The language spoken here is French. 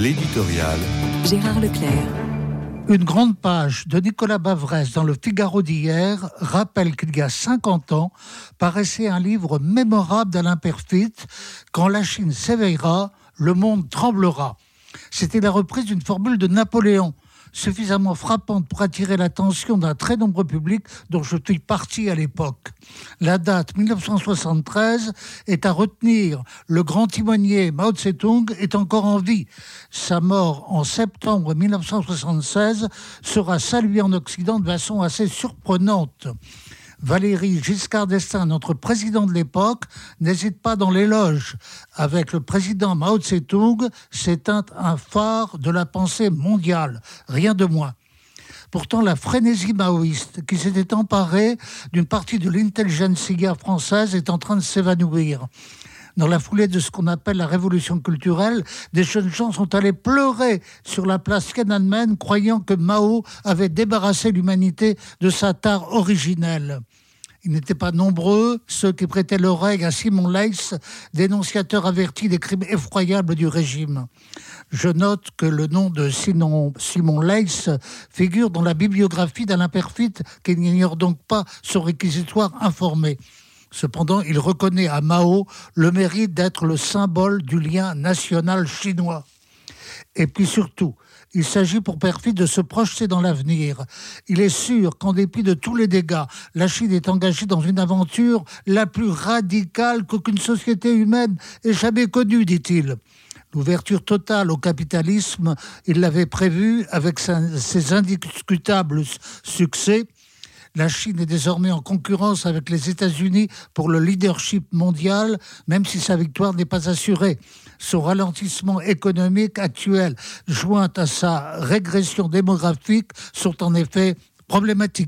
L'éditorial. Gérard Leclerc. Une grande page de Nicolas Bavresse dans le Figaro d'hier rappelle qu'il y a 50 ans paraissait un livre mémorable d'Alain Perfit Quand la Chine s'éveillera, le monde tremblera. C'était la reprise d'une formule de Napoléon suffisamment frappante pour attirer l'attention d'un très nombreux public dont je suis parti à l'époque. La date 1973 est à retenir. Le grand timonier Mao Tse-tung est encore en vie. Sa mort en septembre 1976 sera saluée en Occident de façon assez surprenante. Valérie Giscard d'Estaing, notre président de l'époque, n'hésite pas dans l'éloge. Avec le président Mao Tse-tung, c'est un, phare de la pensée mondiale, rien de moins. Pourtant, la frénésie maoïste qui s'était emparée d'une partie de l'intelligentsia française est en train de s'évanouir. Dans la foulée de ce qu'on appelle la révolution culturelle, des jeunes gens sont allés pleurer sur la place Tiananmen, croyant que Mao avait débarrassé l'humanité de sa tare originelle. Ils n'étaient pas nombreux, ceux qui prêtaient l'oreille à Simon Leys, dénonciateur averti des crimes effroyables du régime. Je note que le nom de Simon, Leys figure dans la bibliographie d'Alain Perfit, qui n'ignore donc pas son réquisitoire informé. Cependant, il reconnaît à Mao le mérite d'être le symbole du lien national chinois. Et puis surtout, il s'agit pour Perfit de se projeter dans l'avenir. Il est sûr qu'en dépit de tous les dégâts, la Chine est engagée dans une aventure la plus radicale qu'aucune société humaine ait jamais connue, dit-il. L'ouverture totale au capitalisme, il l'avait prévu avec ses indiscutables succès la Chine est désormais en concurrence avec les États-Unis pour le leadership mondial, même si sa victoire n'est pas assurée. Son ralentissement économique actuel, joint à sa régression démographique, sont en effet problématiques.